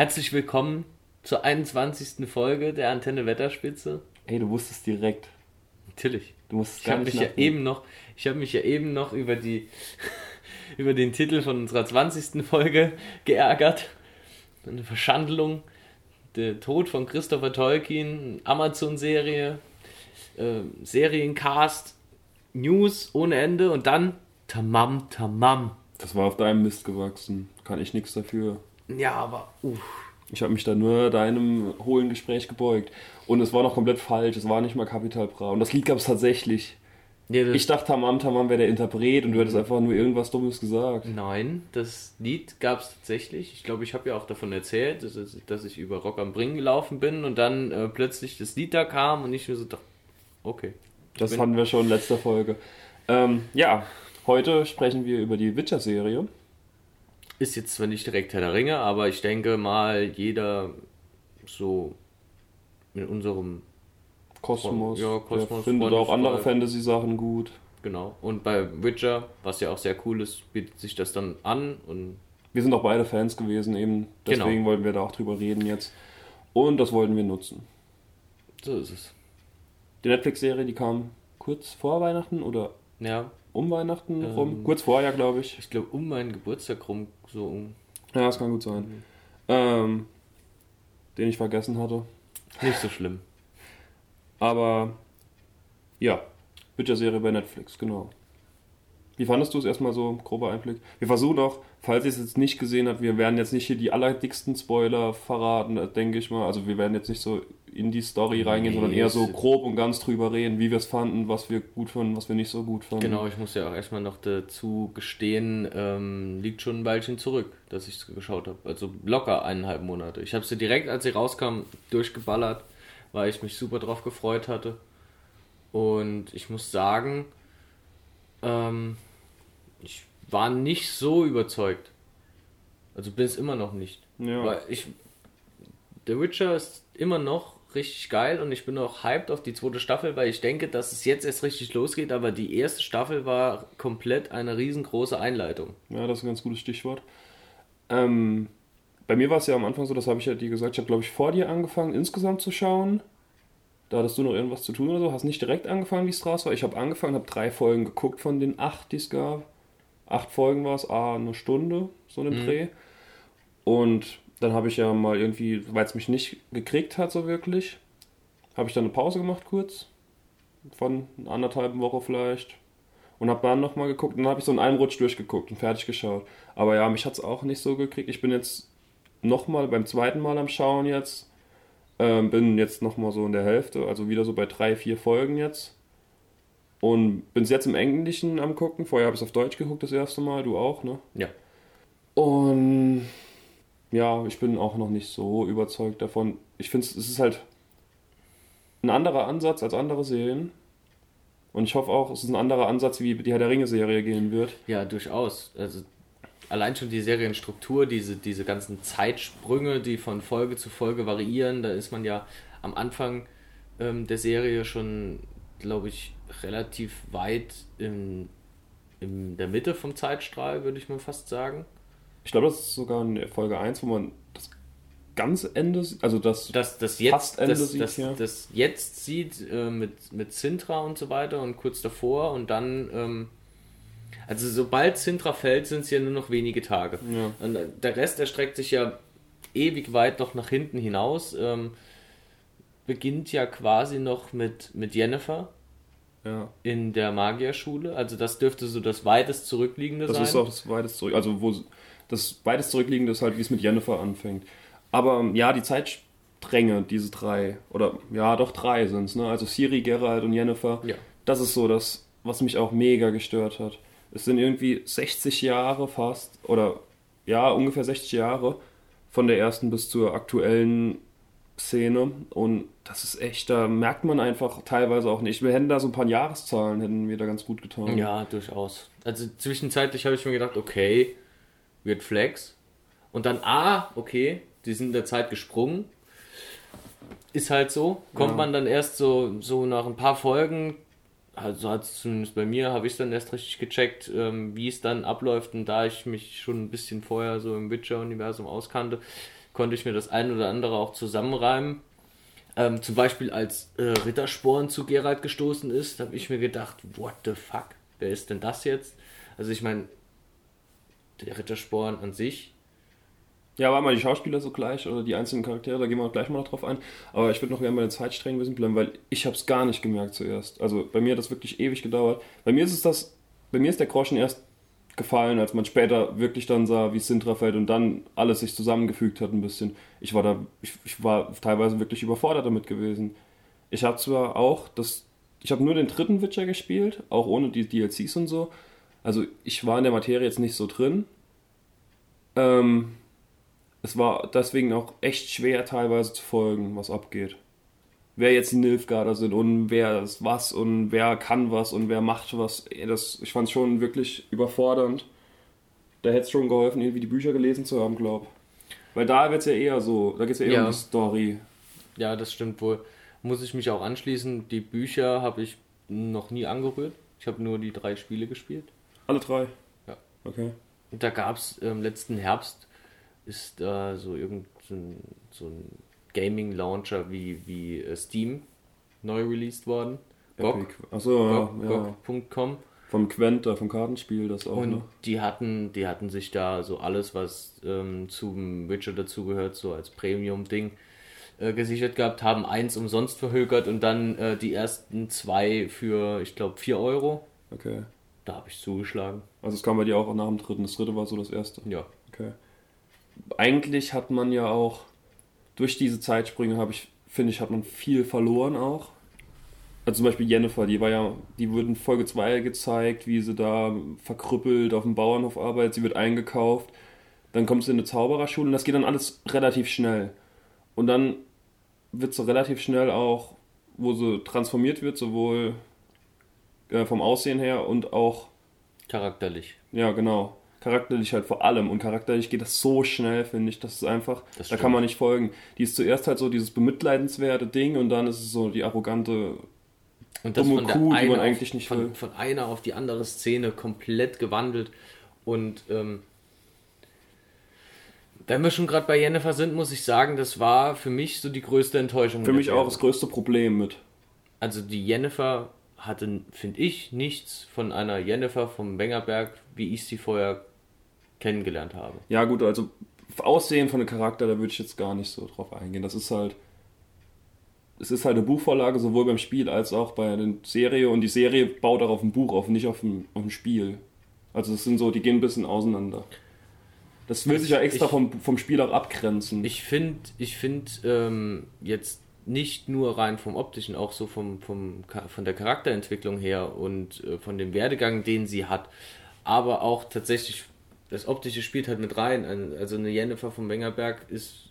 Herzlich willkommen zur 21. Folge der Antenne Wetterspitze. Ey, du wusstest direkt. Natürlich. Du musst Ich habe mich ja eben noch, ich habe mich ja eben noch über die über den Titel von unserer 20. Folge geärgert. Eine Verschandelung. Der Tod von Christopher Tolkien, Amazon-Serie, äh, Seriencast, News ohne Ende und dann Tamam Tamam. Das war auf deinem Mist gewachsen. Kann ich nichts dafür. Ja, aber uff. Ich habe mich da nur deinem hohlen Gespräch gebeugt. Und es war noch komplett falsch. Es war nicht mal Capital Bra. Und das Lied gab es tatsächlich. Das- Ich dachte, Tamam Tamam wäre der Interpret und du hättest einfach nur irgendwas Dummes gesagt. Nein, das Lied gab es tatsächlich. Ich glaube, ich habe ja auch davon erzählt, dass, ich über Rock am Ring gelaufen bin und dann äh, plötzlich das Lied da kam und ich mir so dachte, okay. Das hatten wir schon in letzter Folge. Ähm, ja, heute sprechen wir über die Witcher-Serie. Ist jetzt zwar nicht direkt Herr der Ringe, aber ich denke mal, jeder so in unserem, Kosmos. Ja, Kosmos, findet auch andere. Fantasy-Sachen gut. genau. Und bei Witcher, was ja auch sehr cool ist, bietet sich das dann an und Wir sind auch beide Fans gewesen, eben. Genau. Deswegen wollten wir da auch drüber reden jetzt. Und das wollten wir nutzen. so ist es. Die Netflix-Serie, die kam kurz vor Weihnachten oder Ja, um Weihnachten Ähm. rum. Kurz vorher, glaube ich. ich glaube um meinen Geburtstag rum, so um. Ja, das kann gut sein. Ähm, den ich vergessen hatte. Nicht so schlimm. Aber ja, Witcher-Serie bei Netflix, genau. Wie fandest du es erstmal so, grober Einblick? Wir versuchen auch, falls ihr es jetzt nicht gesehen habt, wir werden jetzt nicht hier die allerdicksten Spoiler verraten, denke ich mal. Also wir werden jetzt nicht so in die Story reingehen, Nee, sondern eher so grob und ganz drüber reden, wie wir es fanden, was wir gut fanden, was wir nicht so gut fanden. Genau, ich muss ja auch erstmal noch dazu gestehen, ähm, liegt schon ein Weilchen zurück, dass ich es geschaut habe. Also locker eineinhalb Monate. Ich habe sie direkt, als sie rauskam, durchgeballert, weil ich mich super drauf gefreut hatte. Und ich muss sagen, ähm, ich war nicht so überzeugt. Also bin es immer noch nicht. Ja. Weil ich. The Witcher ist immer noch richtig geil und ich bin auch hyped auf die zweite Staffel, weil ich denke, dass es jetzt erst richtig losgeht, aber die erste Staffel war komplett eine riesengroße Einleitung. Ja, das ist ein ganz gutes Stichwort. Ähm, bei mir war es ja am Anfang so, das habe ich ja dir gesagt, ich habe glaube ich vor dir angefangen insgesamt zu schauen. Da hattest du noch irgendwas zu tun oder so, hast nicht direkt angefangen, wie es draus war. Ich habe angefangen, habe drei Folgen geguckt von den acht, die es gab. Acht Folgen war es, ah, eine Stunde, so einen Dreh. Und dann habe ich ja mal irgendwie, weil es mich nicht gekriegt hat so wirklich, habe ich dann eine Pause gemacht kurz. Von anderthalb Woche vielleicht. Und habe dann nochmal geguckt und dann habe ich so in einem Rutsch durchgeguckt und fertig geschaut. Aber ja, mich hat es auch nicht so gekriegt. Ich bin jetzt nochmal beim zweiten Mal am Schauen jetzt. Ähm, bin jetzt nochmal so in der Hälfte, also wieder so bei drei, vier Folgen jetzt. Und bin jetzt im Englischen am gucken. Vorher habe ich es auf Deutsch geguckt das erste Mal, du auch, ne? Ja. Und ja, ich bin auch noch nicht so überzeugt davon. Ich finde, es ist halt ein anderer Ansatz als andere Serien. Und ich hoffe auch, es ist ein anderer Ansatz, wie die Herr der Ringe-Serie gehen wird. Ja, durchaus. Also allein schon die Serienstruktur, diese, diese ganzen Zeitsprünge, die von Folge zu Folge variieren, da ist man ja am Anfang ähm, der Serie schon, glaube ich, relativ weit in, in der Mitte vom Zeitstrahl, würde ich mal fast sagen. Ich glaube, das ist sogar in Folge 1, wo man das ganz Ende, sieht, also das, Das, das jetzt, Fast Ende das, sieht, das, ja. das jetzt sieht äh, mit, mit Sintra und so weiter und kurz davor und dann, ähm, also sobald Sintra fällt, sind es ja nur noch wenige Tage. Ja. Und äh, der Rest erstreckt sich ja ewig weit noch nach hinten hinaus. Ähm, beginnt ja quasi noch mit, mit Jennifer ja, in der Magierschule. Also das dürfte so das weitest zurückliegende das sein. ist auch das weitest zurück, also wo das weitest zurückliegende ist halt, wie es mit Jennifer anfängt. Aber ähm, ja, die Zeitstränge, diese drei, oder ja, doch drei sind es, ne? Also Siri, Geralt und Jennifer. Ja. Das ist so das, was mich auch mega gestört hat. Es sind irgendwie 60 Jahre fast, oder ja, ungefähr 60 Jahre von der ersten bis zur aktuellen Szene. Und das ist echt, da merkt man einfach teilweise auch nicht. Wir hätten da so ein paar Jahreszahlen, hätten wir da ganz gut getan. Ja, durchaus. Also zwischenzeitlich habe ich mir gedacht, okay, wird Flex. Und dann, ah, okay, die sind in der Zeit gesprungen. Ist halt so. Kommt Ja. man dann erst so, so nach ein paar Folgen, also hat es zumindest bei mir, habe ich dann erst richtig gecheckt, ähm, wie es dann abläuft. Und da ich mich schon ein bisschen vorher so im Witcher-Universum auskannte, konnte ich mir das ein oder andere auch zusammenreimen. Ähm, zum Beispiel als äh, Rittersporn zu Geralt gestoßen ist, habe ich mir gedacht, what the fuck, wer ist denn das jetzt? Also ich meine, der Rittersporn an sich. Ja, war mal die Schauspieler so gleich oder die einzelnen Charaktere, da gehen wir gleich mal noch drauf ein. Aber ich würde noch gerne bei den Zeitsträngen bisschen bleiben, weil ich habe es gar nicht gemerkt zuerst. Also bei mir hat das wirklich ewig gedauert. Bei mir ist es das, bei mir ist der Groschen erst gefallen, als man später wirklich dann sah, wie Sintra fällt und dann alles sich zusammengefügt hat ein bisschen. Ich war da, ich, ich war teilweise wirklich überfordert damit gewesen. Ich habe zwar auch das, ich habe nur den dritten Witcher gespielt, auch ohne die DLCs und so. Also ich war in der Materie jetzt nicht so drin. Ähm, es war deswegen auch echt schwer teilweise zu folgen, was abgeht. Wer jetzt die Nilfgaarder sind und wer ist was und wer kann was und wer macht was. Das, ich fand es schon wirklich überfordernd. Da hätte es schon geholfen, irgendwie die Bücher gelesen zu haben, glaub. Weil da wird es ja eher so, da geht es ja eher Ja. um die Story. Ja, das stimmt wohl. Muss ich mich auch anschließen. Die Bücher habe ich noch nie angerührt. Ich habe nur die drei Spiele gespielt. Alle drei? Ja. Okay. Und da gab es ähm, letzten Herbst ist da so irgend so ein, so ein Gaming Launcher wie, wie äh, Steam neu released worden. GOG. Achso, ja, GOG, ja. GOG.com. Vom Quent, da, vom Kartenspiel, das auch, Und ne? die hatten, die hatten sich da so alles, was ähm, zum Witcher dazugehört, so als Premium-Ding äh, gesichert gehabt, haben eins umsonst verhökert und dann äh, die ersten zwei für, ich glaube, 4 Euro. Okay. Da habe ich zugeschlagen. Also es kam bei dir auch nach dem dritten. Das dritte war so das erste. Ja. Okay. Eigentlich hat man ja auch durch diese Zeitsprünge habe ich finde ich hat man viel verloren auch. Also zum Beispiel Jennifer, die war ja, die wird in Folge 2 gezeigt, wie sie da verkrüppelt auf dem Bauernhof arbeitet, sie wird eingekauft, dann kommt sie in eine Zaubererschule und das geht dann alles relativ schnell. Und dann wird sie relativ schnell auch, wo sie transformiert wird, sowohl äh, vom Aussehen her und auch Charakterlich. ja, genau. Charakterlich halt vor allem. Und charakterlich geht das so schnell, finde ich. Das ist einfach, Das da kann man nicht folgen. Die ist zuerst halt so dieses bemitleidenswerte Ding und dann ist es so die arrogante. Und das Dumme von Kuh, die man auf, eigentlich nicht will. von, von einer auf die andere Szene komplett gewandelt. Und ähm, wenn wir schon gerade bei Jennifer sind, muss ich sagen, das war für mich so die größte Enttäuschung. Für mich auch das größte Problem mit. Also die Jennifer hatte, finde ich, nichts von einer Jennifer vom Wengerberg, wie ich sie vorher kennengelernt habe. Ja, gut, also Aussehen von dem Charakter, da würde ich jetzt gar nicht so drauf eingehen. Das ist halt. Es ist halt eine Buchvorlage, sowohl beim Spiel als auch bei der Serie. Und die Serie baut auch auf dem Buch auf, nicht auf dem, auf dem Spiel. Also es sind so, die gehen ein bisschen auseinander. Das will sich ja extra Ich- vom, vom Spiel auch abgrenzen. Ich finde, ich finde ähm, jetzt nicht nur rein vom optischen, auch so vom, vom, von der Charakterentwicklung her und äh, von dem Werdegang, den sie hat, aber auch tatsächlich das optische spielt halt mit rein. Ein- Also eine Jennifer vom Wengerberg ist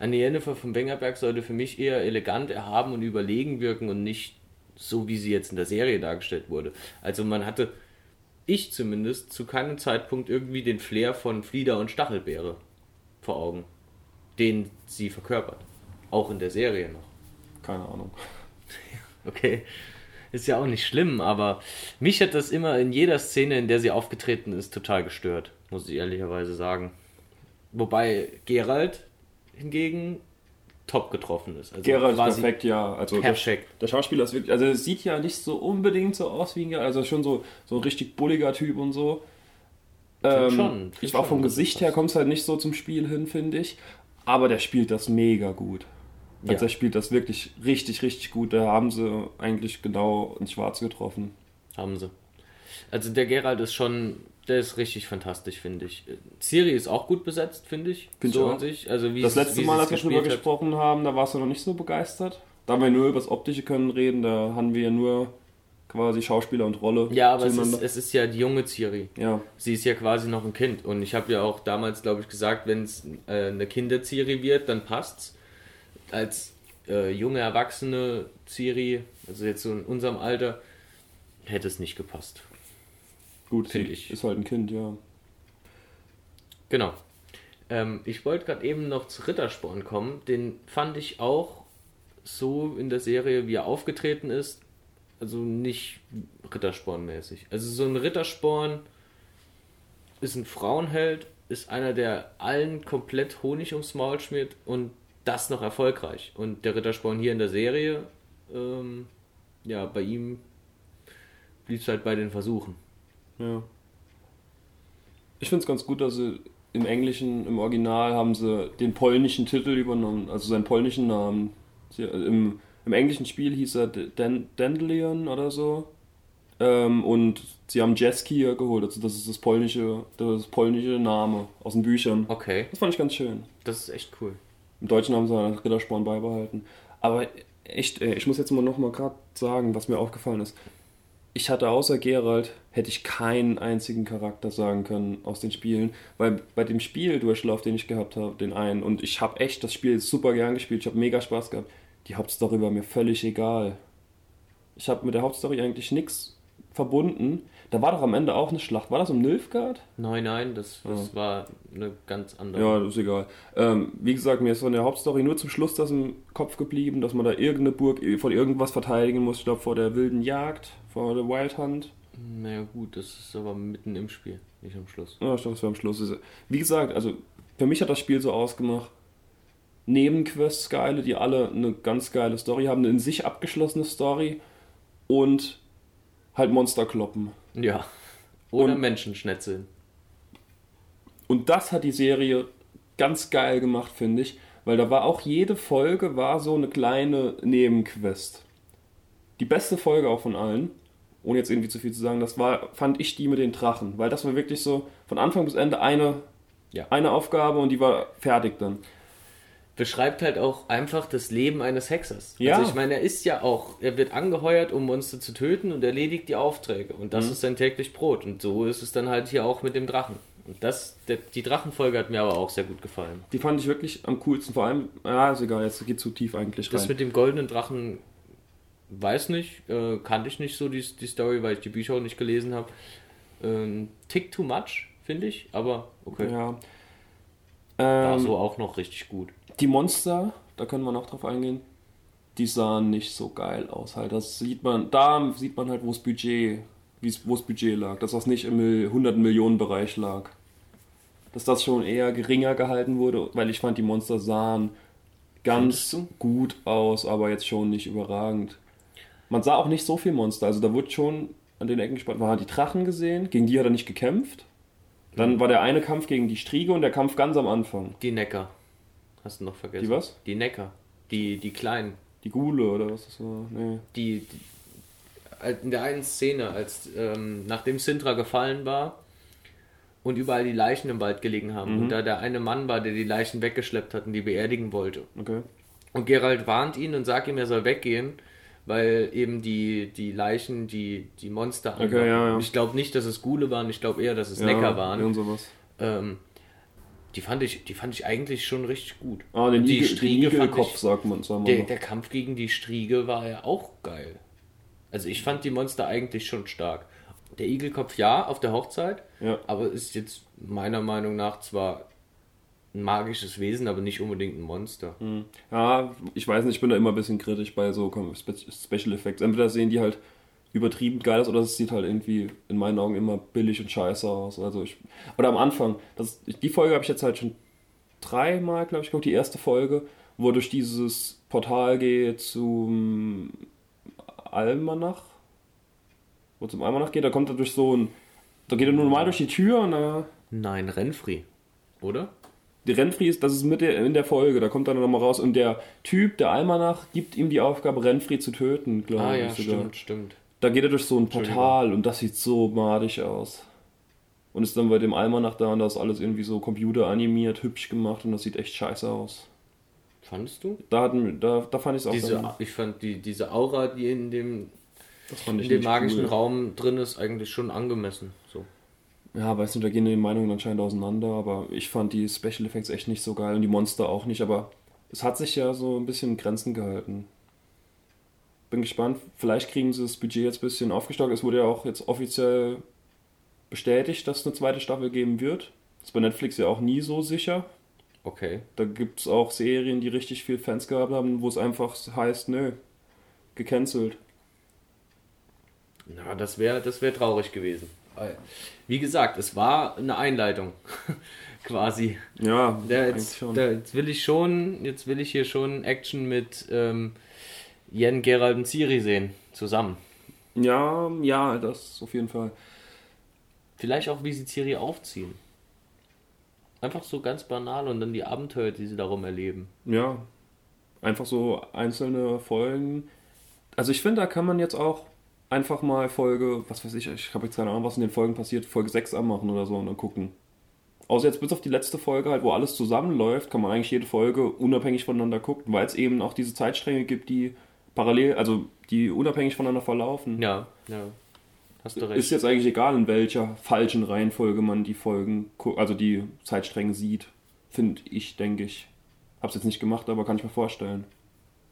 eine Jennifer vom Wengerberg sollte für mich eher elegant, erhaben und überlegen wirken und nicht so, wie sie jetzt in der Serie dargestellt wurde. Also man hatte, ich zumindest, zu keinem Zeitpunkt irgendwie den Flair von Flieder und Stachelbeere vor Augen, den sie verkörpert. Auch in der Serie noch. Keine Ahnung. Okay, ist ja auch nicht schlimm, aber mich hat das immer in jeder Szene, in der sie aufgetreten ist, total gestört, muss ich ehrlicherweise sagen. Wobei Gerald hingegen top getroffen ist. Also Geralt ist perfekt, ja. Also perfekt. Der, der Schauspieler ist wirklich, also es sieht ja nicht so unbedingt so aus wie ein Geralt, also schon so, so ein richtig bulliger Typ und so. Ähm, schon, ich war vom Gesicht her, kommt es halt nicht so zum Spiel hin, finde ich. Aber der spielt das mega gut. Also er spielt das wirklich richtig, richtig gut. Da haben sie eigentlich genau ins Schwarze getroffen. Haben sie. Also der Gerald ist schon, der ist richtig fantastisch, finde ich. Ciri ist auch gut besetzt, finde ich. Find so ich auch. an sich. Also wie Das letzte Mal, als wir hat. gesprochen haben, da warst du noch nicht so begeistert. Da wir nur über das Optische können reden, da haben wir ja nur quasi Schauspieler und Rolle Ja, aber es ist, es ist ja die junge Ciri. ja, Sie ist ja quasi noch ein Kind. Und ich habe ja auch damals, glaube ich, gesagt, wenn es äh, eine Kinderziri wird, dann passt's. Als äh, junge Erwachsene Ciri, also jetzt so in unserem Alter, hätte es nicht gepasst. gut, Find sie ich. ist halt ein Kind, ja. Genau. Ähm, ich wollte gerade eben noch zu Rittersporn kommen. Den fand ich auch so in der Serie, wie er aufgetreten ist. Also nicht Rittersporn-mäßig. Also so ein Rittersporn ist ein Frauenheld ist einer, der allen komplett Honig ums Maul schmiert und das noch erfolgreich. Und der Rittersporn hier in der Serie, ähm, ja, bei ihm blieb es halt bei den Versuchen. Ja. Ich finde es ganz gut, dass sie im Englischen, im Original haben sie den polnischen Titel übernommen, also seinen polnischen Namen. Sie, im, Im englischen Spiel hieß er Dan Dandelion oder so. Ähm, und sie haben Jeski geholt, also das ist das polnische, das polnische Name aus den Büchern. Okay. Das fand ich ganz schön. Das ist echt cool. Im Deutschen haben sie einen Rittersporn beibehalten. Aber echt, ey, ich muss jetzt mal noch mal gerade sagen, was mir aufgefallen ist. Ich hatte außer Gerald, hätte ich keinen einzigen Charakter sagen können aus den Spielen, weil bei dem Spieldurchlauf, den ich gehabt habe, den einen, und ich habe echt das Spiel super gern gespielt, ich habe mega Spaß gehabt, die Hauptstory war mir völlig egal. Ich habe mit der Hauptstory eigentlich nichts verbunden. Da war doch am Ende auch eine Schlacht. War das um Nilfgaard? Nein, nein, das, das Ja. war eine ganz andere. Ja, das ist egal. Ähm, wie gesagt, mir ist von der Hauptstory nur zum Schluss das im Kopf geblieben, dass man da irgendeine Burg von irgendwas verteidigen muss. Ich glaube, vor der wilden Jagd, vor der Wild Hunt. Naja, gut, das ist aber mitten im Spiel, nicht am Schluss. Ja, ich glaube, das war am Schluss. Wie gesagt, also für mich hat das Spiel so ausgemacht. Nebenquests geile, die alle eine ganz geile Story haben, eine in sich abgeschlossene Story und halt Monster kloppen. Ja. Oder Und- Menschen schnetzeln. Und das hat die Serie ganz geil gemacht, finde ich, weil da war auch jede Folge war so eine kleine Nebenquest. Die beste Folge auch von allen, ohne jetzt irgendwie zu viel zu sagen, das war, fand ich die mit den Drachen, weil das war wirklich so von Anfang bis Ende eine, Ja. eine Aufgabe und die war fertig dann. Beschreibt halt auch einfach das Leben eines Hexers. Ja. Also ich meine, er ist ja auch, er wird angeheuert, um Monster zu töten und erledigt die Aufträge. Und Mhm. das ist sein täglich Brot. Und so ist es dann halt hier auch mit dem Drachen. Und das, der, die Drachenfolge hat mir aber auch sehr gut gefallen. Die fand ich wirklich am coolsten, vor allem, ja, ist egal, jetzt geht zu tief eigentlich Das rein. mit dem goldenen Drachen, weiß nicht, äh, kannte ich nicht so die, die Story, weil ich die Bücher auch nicht gelesen habe. Ähm, tick too much, finde ich, aber okay. Ja. War Ähm, so auch noch richtig gut. Die Monster, da können wir noch drauf eingehen, die sahen nicht so geil aus. Halt, das sieht man, da sieht man halt, wo das Budget, wo das Budget lag, dass das nicht im Mil- 100 Millionen Bereich lag. Dass das schon eher geringer gehalten wurde, weil ich fand, die Monster sahen ganz gut aus, aber jetzt schon nicht überragend. Man sah auch nicht so viel Monster, also da wurde schon an den Ecken gespannt. Man hat die Drachen gesehen, gegen die hat er nicht gekämpft. Dann war der eine Kampf gegen die Striege und der Kampf ganz am Anfang. Die Necker. Hast du noch vergessen? Die was? Die Necker. Die, die kleinen. Die Gule oder was das war? Nee. die, die als- in der einen Szene, als ähm, nachdem Sintra gefallen war und überall die Leichen im Wald gelegen haben und da der eine Mann war, der die Leichen weggeschleppt hat und die beerdigen wollte. Okay. Und Gerald warnt ihn und sagt ihm, er soll weggehen, weil eben die, die Leichen die, die Monster Okay, ja, ja. Ich glaube nicht, dass es Gule waren, ich glaube eher, dass es Necker waren. Und sowas. Ähm, die, fand ich, die fand ich eigentlich schon richtig gut. Ah, den, die Igel, den Striege fand Igelkopf ich- sagt man. Sagen Der, der Kampf gegen die Striege war ja auch geil. Also ich fand die Monster eigentlich schon stark. Der Igelkopf ja, auf der Hochzeit, Ja. aber ist jetzt meiner Meinung nach zwar ein magisches Wesen, aber nicht unbedingt ein Monster. Hm. ja, ich weiß nicht, ich bin da immer ein bisschen kritisch bei so Special Effects. Entweder sehen die halt übertrieben geil aus oder es sieht halt irgendwie in meinen Augen immer billig und scheiße aus. Also ich, oder am Anfang, das, die Folge habe ich jetzt halt schon dreimal, glaube ich, geguckt, die erste Folge, wo durch dieses Portal geht zum Almanach. Wo zum Almanach geht, da kommt er durch so ein. Da geht er nur normal durch die Tür und da. Nein, Renfri, oder? Die Renfri ist, das ist mit der, in der Folge, da kommt er dann nochmal raus und der Typ, der Almanach, gibt ihm die Aufgabe, Renfri zu töten, glaube Ah ich ja, sogar. stimmt, stimmt. Da geht er durch so ein. Portal und das sieht so madig aus. Und ist dann bei dem Almanach da und da ist alles irgendwie so computeranimiert, hübsch gemacht und das sieht echt scheiße aus. Fandest du? Da, hatten, da, da fand ich es auch Diese, dann, ich fand die, diese Aura, die in dem, in dem magischen cool. Raum drin ist, eigentlich schon angemessen. So. Ja, weiß nicht, da gehen die Meinungen anscheinend auseinander, aber ich fand die Special Effects echt nicht so geil und die Monster auch nicht, aber es hat sich ja so ein bisschen in Grenzen gehalten. Bin gespannt, vielleicht kriegen sie das Budget jetzt ein bisschen aufgestockt. Es wurde ja auch jetzt offiziell bestätigt, dass es eine zweite Staffel geben wird. Das ist bei Netflix ja auch nie so sicher. Okay. Da gibt es auch Serien, die richtig viel Fans gehabt haben, wo es einfach heißt, nö, gecancelt. Na, das wäre das wär traurig gewesen. Wie gesagt, es war eine Einleitung. quasi. Ja, Da, jetzt, da, jetzt will ich schon, jetzt will ich hier schon Action mit ähm, Jen, Gerald und Ciri sehen, zusammen. Ja, ja, das auf jeden Fall. Vielleicht auch, wie sie Ciri aufziehen. Einfach so ganz banal und dann die Abenteuer, die sie darum erleben. Ja, einfach so einzelne Folgen. Also ich finde, da kann man jetzt auch einfach mal Folge, was weiß ich, ich habe jetzt keine Ahnung, was in den Folgen passiert, Folge 6 anmachen oder so und dann gucken. Außer jetzt bis auf die letzte Folge halt, wo alles zusammenläuft, kann man eigentlich jede Folge unabhängig voneinander gucken, weil es eben auch diese Zeitstränge gibt, die parallel, also die unabhängig voneinander verlaufen. Ja, ja. Hast du recht. Ist jetzt eigentlich egal, in welcher falschen Reihenfolge man die Folgen, also die Zeitstränge sieht. Finde ich, denke ich. Hab's jetzt nicht gemacht, aber kann ich mir vorstellen.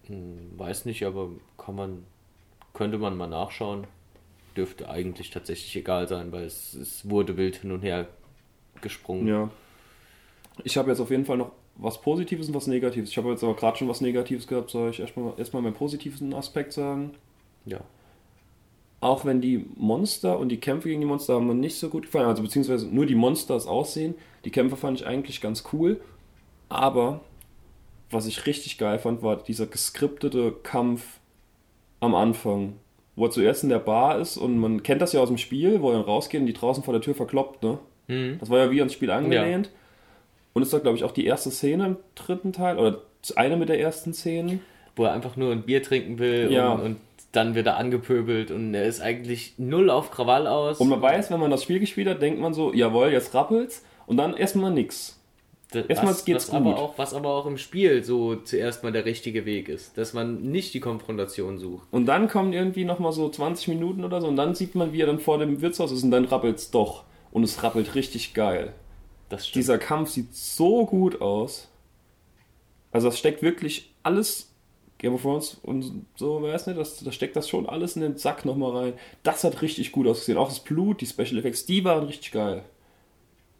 Hm, Weiß nicht, aber kann man, könnte man mal nachschauen. Dürfte eigentlich tatsächlich egal sein, weil es, es wurde wild hin und her gesprungen. Ja. Ich habe jetzt auf jeden Fall noch was Positives und was Negatives. Ich habe jetzt aber gerade schon was Negatives gehabt, soll ich erstmal erstmal meinen positiven Aspekt sagen. Ja. Auch wenn die Monster und die Kämpfe gegen die Monster haben mir nicht so gut gefallen, also beziehungsweise nur die Monsters aussehen. Die Kämpfe fand ich eigentlich ganz cool. Aber was ich richtig geil fand, war dieser geskriptete Kampf am Anfang. Wo er zuerst in der Bar ist und man kennt das ja aus dem Spiel, wo er dann rausgeht und die draußen vor der Tür verkloppt, ne? Mhm. Das war ja wie ans Spiel angelehnt. Und ist da, glaube ich, auch die erste Szene im dritten Teil, oder eine mit der ersten Szenen. Wo er einfach nur ein Bier trinken will Ja. und, und dann wird er angepöbelt und er ist eigentlich null auf Krawall aus. Und man weiß, wenn man das Spiel gespielt hat, denkt man so, jawohl, jetzt rappelt's. Und dann erstmal nix. Erstmal geht's was Aber gut. auch, was aber auch im Spiel so zuerst mal der richtige Weg ist. Dass man nicht die Konfrontation sucht. Und dann kommen irgendwie nochmal so 20 Minuten oder so und dann sieht man, wie er dann vor dem Wirtshaus ist und dann rappelt's doch. Und es rappelt richtig geil. Dieser Kampf sieht so gut aus. Also das steckt wirklich alles, Game of Thrones und so, weiß nicht, das, da steckt das schon alles in den Sack nochmal rein. Das hat richtig gut ausgesehen. Auch das Blut, die Special Effects, die waren richtig geil.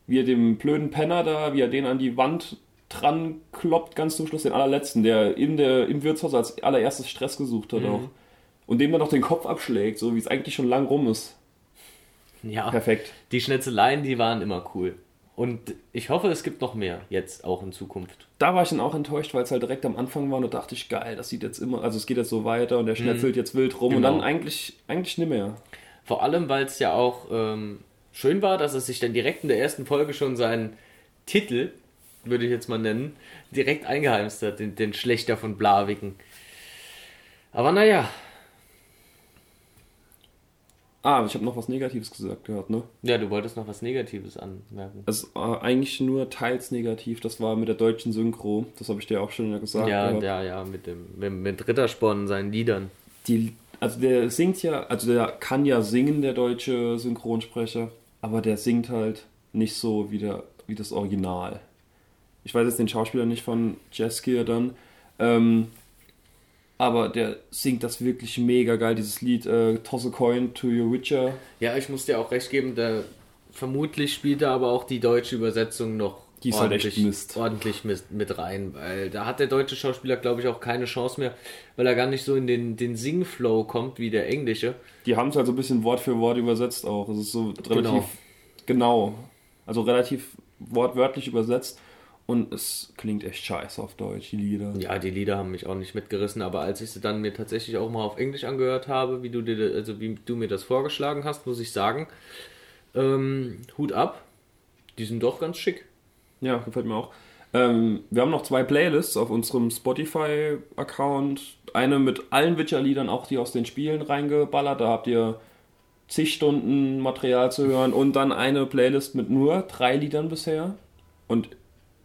Wie er dem blöden Penner da, wie er den an die Wand dran kloppt, ganz zum Schluss, den allerletzten, der in der, im Wirtshaus als allererstes Stress gesucht hat Mhm. auch. Und dem dann noch den Kopf abschlägt, so wie es eigentlich schon lang rum ist. ja. Perfekt. Die Schnitzeleien, die waren immer cool. Und ich hoffe, es gibt noch mehr jetzt auch in Zukunft. da war ich dann auch enttäuscht, weil es halt direkt am Anfang war und da dachte ich, geil, das sieht jetzt immer, also es geht jetzt so weiter und der schnetzelt jetzt wild rum und Genau. dann eigentlich, eigentlich nicht mehr. Vor allem, weil es ja auch ähm, schön war, dass es sich dann direkt in der ersten Folge schon seinen Titel, würde ich jetzt mal nennen, direkt eingeheimst hat, den, den Schlechter von Blaviken. Aber naja, Ah, ich habe noch was Negatives gesagt gehört, ne? ja, du wolltest noch was Negatives anmerken. Es ist äh, eigentlich nur teils negativ, das war mit der deutschen Synchro, das habe ich dir auch schon gesagt. Ja, gehabt. ja, ja, mit dem mit, mit Rittersporn seinen Liedern. Die, also der singt ja, also der kann ja singen, der deutsche Synchronsprecher, aber der singt halt nicht so wie, der, wie das Original. Ich weiß jetzt den Schauspieler nicht von Jaskier dann, ähm, aber der singt das wirklich mega geil, dieses Lied äh, Toss a Coin to Your Witcher. Ja, ich muss dir auch recht geben, da vermutlich spielt da aber auch die deutsche Übersetzung noch Die halt echt Mist. ordentlich mit, mit rein, weil da hat der deutsche Schauspieler, glaube ich, auch keine Chance mehr, weil er gar nicht so in den, den Singflow kommt wie der englische. Die haben es halt so ein bisschen Wort für Wort übersetzt auch. Es ist so relativ genau. Also relativ wortwörtlich übersetzt. Und es klingt echt scheiße auf Deutsch, die Lieder. Ja, die Lieder haben mich auch nicht mitgerissen, aber als ich sie dann mir tatsächlich auch mal auf Englisch angehört habe, wie du dir, also wie du mir das vorgeschlagen hast, muss ich sagen, ähm, Hut ab, die sind doch ganz schick. Ja, gefällt mir auch. Ähm, wir haben noch zwei Playlists auf unserem Spotify-Account. Eine mit allen Witcher-Liedern, auch die aus den Spielen reingeballert. Da habt ihr zig Stunden Material zu hören. Und dann eine Playlist mit nur drei Liedern bisher. Und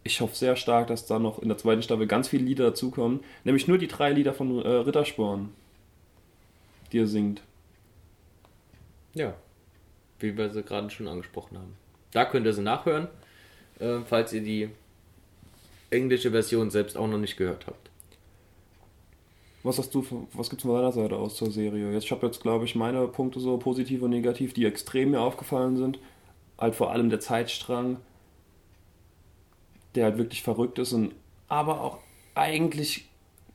ich hoffe sehr stark, dass da noch in der zweiten Staffel ganz viele Lieder dazukommen. Nämlich nur die drei Lieder von äh, Rittersporn, die er singt. Ja, wie wir sie gerade schon angesprochen haben. Da könnt ihr sie nachhören, äh, falls ihr die englische Version selbst auch noch nicht gehört habt. Was hast du, was gibt's von deiner Seite aus zur Serie? Jetzt, ich habe jetzt, glaube ich, meine Punkte so positiv und negativ, die extrem mir aufgefallen sind. Halt vor allem der Zeitstrang, der halt wirklich verrückt ist und aber auch eigentlich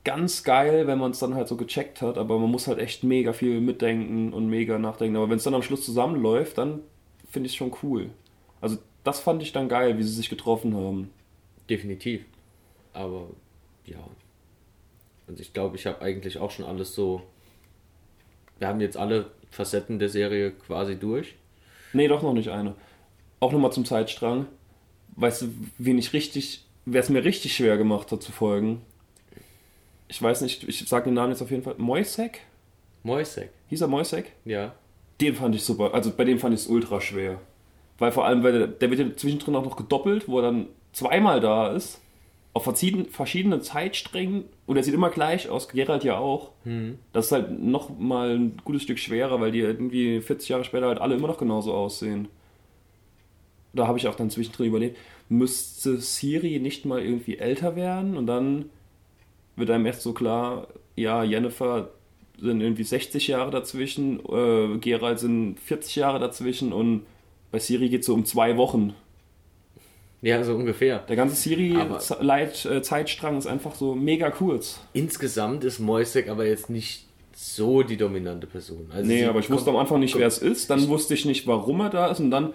ganz geil, wenn man es dann halt so gecheckt hat, aber man muss halt echt mega viel mitdenken und mega nachdenken. Aber wenn es dann am Schluss zusammenläuft, dann finde ich es schon cool. Also das fand ich dann geil, wie sie sich getroffen haben. Definitiv. Aber ja. Also ich glaube, ich habe eigentlich auch schon alles so. Wir haben jetzt alle Facetten der Serie quasi durch. Nee, doch noch nicht eine. Auch nochmal zum Zeitstrang. Weißt du, wen ich richtig, wer es mir richtig schwer gemacht hat zu folgen? Ich weiß nicht, ich sage den Namen jetzt auf jeden Fall. Moisek? Moisek. Hieß er Moisek? Ja. Den fand ich super. Also bei dem fand ich es ultra schwer. Weil vor allem, weil der, der wird ja zwischendrin auch noch gedoppelt, wo er dann zweimal da ist. Auf verschiedenen, verschiedenen Zeitsträngen. Und er sieht immer gleich aus. Gerald ja auch. Hm. Das ist halt noch mal ein gutes Stück schwerer, weil die irgendwie 40 Jahre später halt alle immer noch genauso aussehen. Da habe ich auch dann zwischendrin überlegt, müsste Siri nicht mal irgendwie älter werden? Und dann wird einem erst so klar, ja, Jennifer sind irgendwie 60 Jahre dazwischen, äh, Gerald sind 40 Jahre dazwischen und bei Siri geht es so um zwei Wochen. Ja, so ungefähr. Der ganze Siri-Zeitstrang ist einfach so mega kurz. Insgesamt ist Moisek aber jetzt nicht so die dominante Person. Also nee, aber ich wusste am Anfang nicht, wer es ist. Dann wusste ich nicht, warum er da ist. Und dann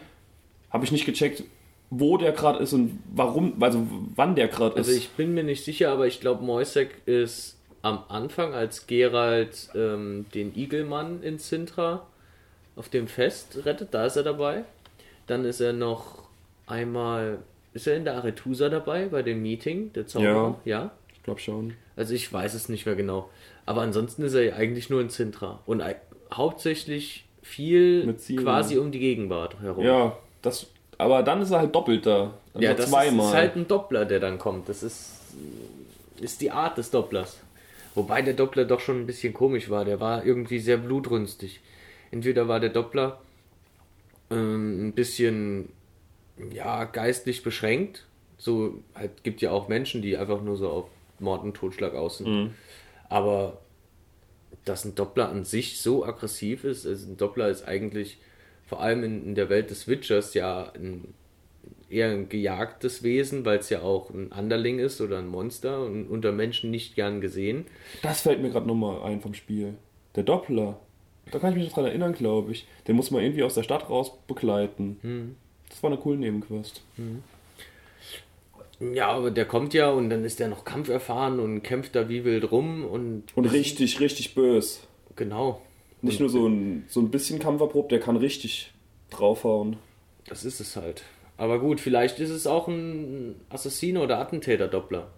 habe ich nicht gecheckt, wo der gerade ist und warum, also wann der gerade ist. Also ich bin mir nicht sicher, aber ich glaube, Moisek ist am Anfang, als Gerald ähm, den Igelmann in Sintra auf dem Fest rettet, da ist er dabei. Dann ist er noch einmal, ist er in der Aretusa dabei bei dem Meeting, der Zauberer? Ja, ja? ich glaube schon. Also ich weiß es nicht mehr genau. Aber ansonsten ist er eigentlich nur in Sintra und hauptsächlich viel quasi um die Gegenwart herum. Ja, das, aber dann ist er halt doppelt da. Also ja, das zweimal. ist halt ein Doppler, der dann kommt. Das ist, ist die Art des Dopplers. Wobei der Doppler doch schon ein bisschen komisch war. Der war irgendwie sehr blutrünstig. Entweder war der Doppler ähm, ein bisschen ja, geistlich beschränkt. So, halt, gibt ja auch Menschen, die einfach nur so auf Mord und Totschlag aus sind. Mhm. Aber dass ein Doppler an sich so aggressiv ist, also ein Doppler ist eigentlich vor allem in, in der Welt des Witchers ja ein eher ein gejagtes Wesen, weil es ja auch ein Anderling ist oder ein Monster und unter Menschen nicht gern gesehen. Das fällt mir gerade nochmal ein vom Spiel. Der Doppler. Da kann ich mich noch dran erinnern, glaube ich. Den muss man irgendwie aus der Stadt raus begleiten. Hm. Das war eine coole Nebenquest. Hm. Ja, aber der kommt ja und dann ist der noch kampferfahren und kämpft da wie wild rum und. Und richtig, richtig bös. Genau. Nicht nur so ein, so ein bisschen kampferprobt, der kann richtig draufhauen. Das ist es halt. Aber gut, vielleicht ist es auch ein Assassine oder Attentäter-Doppler.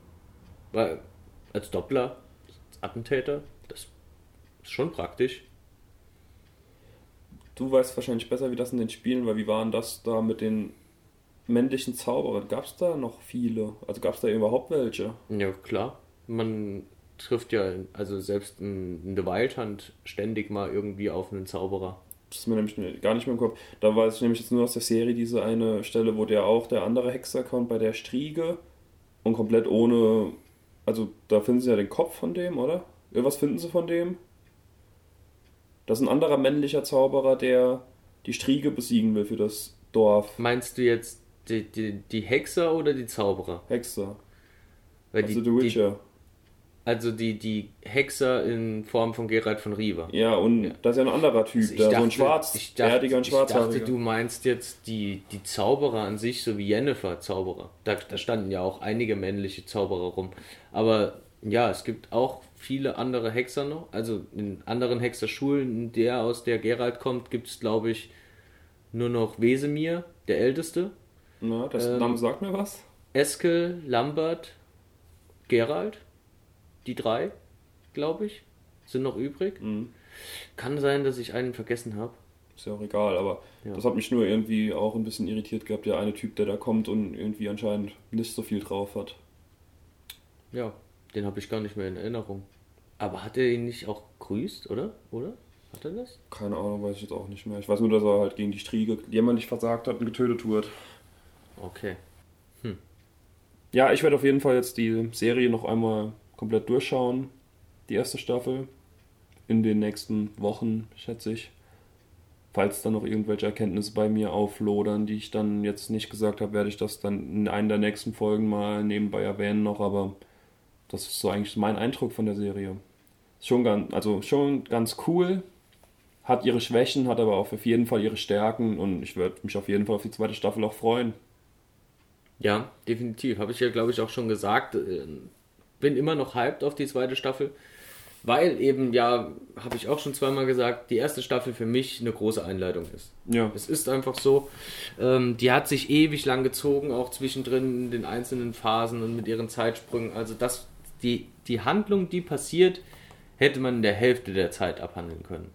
Weil als Doppler, Attentäter, das ist schon praktisch. Du weißt wahrscheinlich besser, wie das in den Spielen war. Wie waren das da mit den männlichen Zauberern? Gab es da noch viele? Also gab es da überhaupt welche? Ja, klar. Man trifft ja, also selbst in, in The Wild Hunt ständig mal irgendwie auf einen Zauberer. Das ist mir nämlich gar nicht mehr im Kopf. Da weiß ich nämlich jetzt nur aus der Serie diese eine Stelle, wo der auch der andere Hexer kommt bei der Striege und komplett ohne. Also da finden sie ja den Kopf von dem, oder? Irgendwas finden sie von dem? Das ist ein anderer männlicher Zauberer, der die Striege besiegen will für das Dorf. Meinst du jetzt die, die, die Hexer oder die Zauberer? Hexer. Weil also die, The Witcher. Also die, die Hexer in Form von Gerald von Riva. Ja, und ja. das ist ja ein anderer Typ, also da dachte, so ein schwarz, ich dachte, ich dachte, du meinst jetzt die, die Zauberer an sich, so wie Jennifer Zauberer. Da, da standen ja auch einige männliche Zauberer rum. Aber ja, es gibt auch viele andere Hexer noch. Also in anderen Hexerschulen, in der aus der Gerald kommt, gibt es, glaube ich, nur noch Wesemir, der Älteste. Na, das ähm, Name sagt mir was. Eskel, Lambert, Gerald die drei, glaube ich, sind noch übrig. Mhm. Kann sein, dass ich einen vergessen habe. Ist ja auch egal, aber ja. das hat mich nur irgendwie auch ein bisschen irritiert gehabt, der eine Typ, der da kommt und irgendwie anscheinend nicht so viel drauf hat. Ja, den habe ich gar nicht mehr in Erinnerung. Aber hat er ihn nicht auch grüßt, oder? Oder? Hat er das? Keine Ahnung, weiß ich jetzt auch nicht mehr. Ich weiß nur, dass er halt gegen die Striege jemand nicht versagt hat und getötet wird. Okay. Hm. Ja, ich werde auf jeden Fall jetzt die Serie noch einmal komplett durchschauen, die erste Staffel, in den nächsten Wochen, schätze ich. Falls dann noch irgendwelche Erkenntnisse bei mir auflodern, die ich dann jetzt nicht gesagt habe, werde ich das dann in einer der nächsten Folgen mal nebenbei erwähnen noch, aber das ist so eigentlich mein Eindruck von der Serie. Schon ganz, also schon ganz cool. hat ihre Schwächen, hat aber auch auf jeden Fall ihre Stärken und ich würde mich auf jeden Fall auf die zweite Staffel auch freuen. Ja, definitiv. Habe ich ja, glaube ich, auch schon gesagt. Bin immer noch hyped auf die zweite Staffel, weil eben, ja, habe ich auch schon zweimal gesagt, die erste Staffel für mich eine große Einleitung ist. Ja. Es ist einfach so, ähm, die hat sich ewig lang gezogen, auch zwischendrin in den einzelnen Phasen und mit ihren Zeitsprüngen. Also das, die, die Handlung, die passiert, hätte man in der Hälfte der Zeit abhandeln können.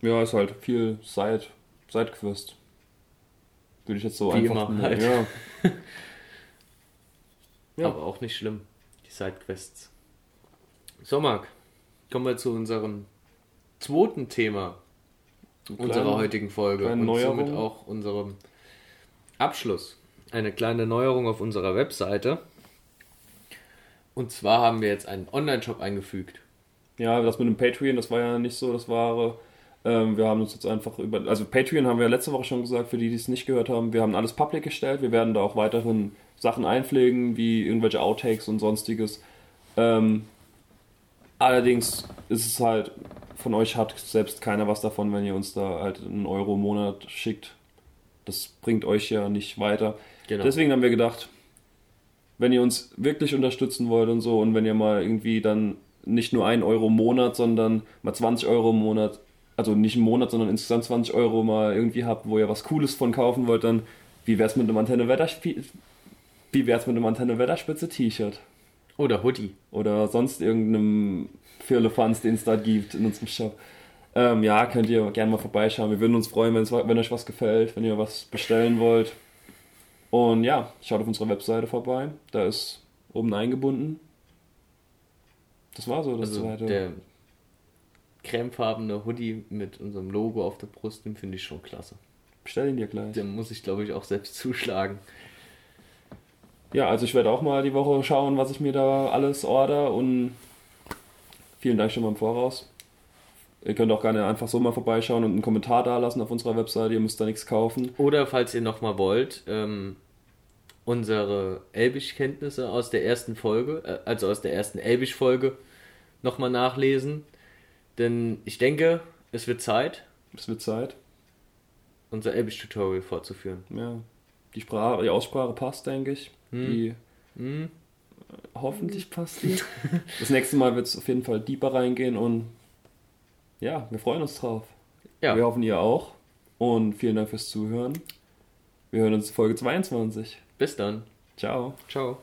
Ja, ist halt viel Side, Sidequest. Würde ich jetzt so Wie einfach immer halt. Ja. Ja. Aber auch nicht schlimm, die Sidequests. So, Marc, kommen wir zu unserem zweiten Thema unserer Kleine- heutigen Folge und Neuerung. somit auch unserem Abschluss. Eine kleine Neuerung auf unserer Webseite. Und zwar haben wir jetzt einen Online-Shop eingefügt. Ja, das mit dem Patreon, das war ja nicht so das Wahre. Ähm, wir haben uns jetzt einfach über. Also, Patreon haben wir letzte Woche schon gesagt, für die, die es nicht gehört haben. Wir haben alles public gestellt. Wir werden da auch weiterhin Sachen einpflegen, wie irgendwelche Outtakes und sonstiges. Ähm, allerdings ist es halt, von euch hat selbst keiner was davon, wenn ihr uns da halt einen Euro im Monat schickt. Das bringt euch ja nicht weiter. Genau. Deswegen haben wir gedacht, wenn ihr uns wirklich unterstützen wollt und so und wenn ihr mal irgendwie dann nicht nur 1 Euro im Monat, sondern mal 20 Euro im Monat, also nicht im Monat, sondern insgesamt 20 Euro mal irgendwie habt, wo ihr was Cooles von kaufen wollt, dann wie wär's mit einem Antenne wie wär's mit einem Antenne Wetterspitze T-Shirt Oder Hoodie. oder sonst irgendeinem Firlefanz, den es da gibt in unserem Shop. Ähm, ja, könnt ihr gerne mal vorbeischauen. Wir würden uns freuen, wenn euch was gefällt, wenn ihr was bestellen wollt. Und ja, schaut auf unserer Webseite vorbei. Da ist oben eingebunden. Das war so das Also zweite. der cremefarbene Hoodie mit unserem Logo auf der Brust, den finde ich schon klasse. Bestell ihn dir gleich. Den muss ich, glaube ich, auch selbst zuschlagen. Ja, also ich werde auch mal die Woche schauen, was ich mir da alles order und vielen Dank schon mal im Voraus. Ihr könnt auch gerne einfach so mal vorbeischauen und einen Kommentar da lassen auf unserer Webseite. Ihr müsst da nichts kaufen. Oder falls ihr nochmal wollt, ähm, unsere Elbisch-Kenntnisse aus der ersten Folge, äh, also aus der ersten Elbisch-Folge, nochmal nachlesen. Denn ich denke, es wird Zeit, Es wird Zeit. unser Elbisch-Tutorial fortzuführen. Ja. Die, Sprache, die Aussprache passt, denke ich. Die Hm? hoffentlich passt die. Das nächste Mal wird es auf jeden Fall deeper reingehen und ja, wir freuen uns drauf. Ja, Wir hoffen, ihr auch. Und vielen Dank fürs Zuhören. Wir hören uns Folge 22. bis dann. Ciao. Ciao.